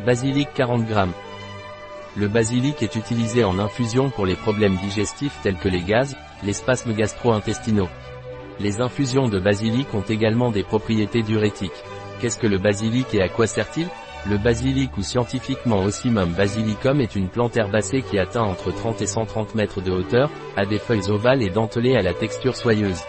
Basilic 40 g. Le basilic est utilisé en infusion pour les problèmes digestifs tels que les gaz, les spasmes gastro-intestinaux. Les infusions de basilic ont également des propriétés diurétiques. Qu'est-ce que le basilic et à quoi sert-il? Le basilic ou scientifiquement Ocimum basilicum est une plante herbacée qui atteint entre 30 et 130 mètres de hauteur, a des feuilles ovales et dentelées à la texture soyeuse.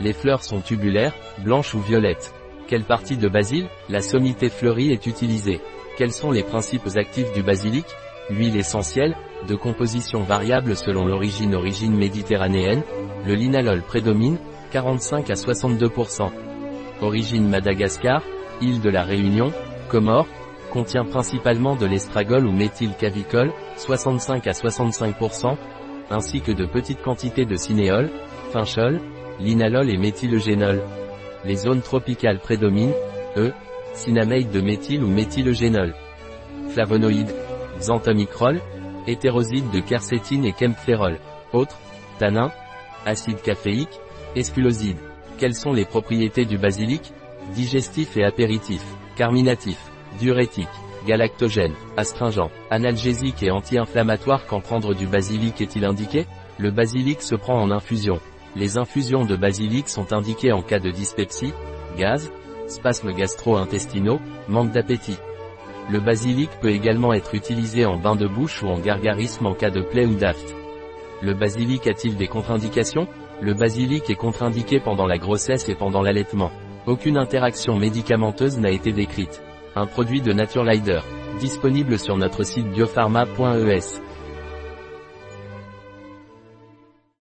Les fleurs sont tubulaires, blanches ou violettes. Quelle partie de basil La sommité fleurie est utilisée. Quels sont les principes actifs du basilic? L'huile essentielle, de composition variable selon l'origine origine méditerranéenne, le linalol prédomine, 45 à 62%. Origine Madagascar, île de la Réunion, Comores, contient principalement de l'estragol ou méthylcavicol, 65 à 65%, ainsi que de petites quantités de cinéol, finchol, linalol et méthylogénol. Les zones tropicales prédominent, E, cinamide de méthyle ou méthylogénol. Flavonoïdes, xanthomicrol, hétéroside de quercétine et kempférol. Autres, tanins, acide caféique, esculoside. Quelles sont les propriétés du basilic? Digestif et apéritif, carminatif, diurétique, galactogène, astringent, analgésique et anti-inflammatoire quand prendre du basilic est-il indiqué? Le basilic se prend en infusion. Les infusions de basilic sont indiquées en cas de dyspepsie, gaz, spasmes gastro-intestinaux, manque d'appétit. Le basilic peut également être utilisé en bain de bouche ou en gargarisme en cas de plaie ou d'aft. Le basilic a-t-il des contre-indications? Le basilic est contre-indiqué pendant la grossesse et pendant l'allaitement. Aucune interaction médicamenteuse n'a été décrite. Un produit de Naturelider. Disponible sur notre site biopharma.es.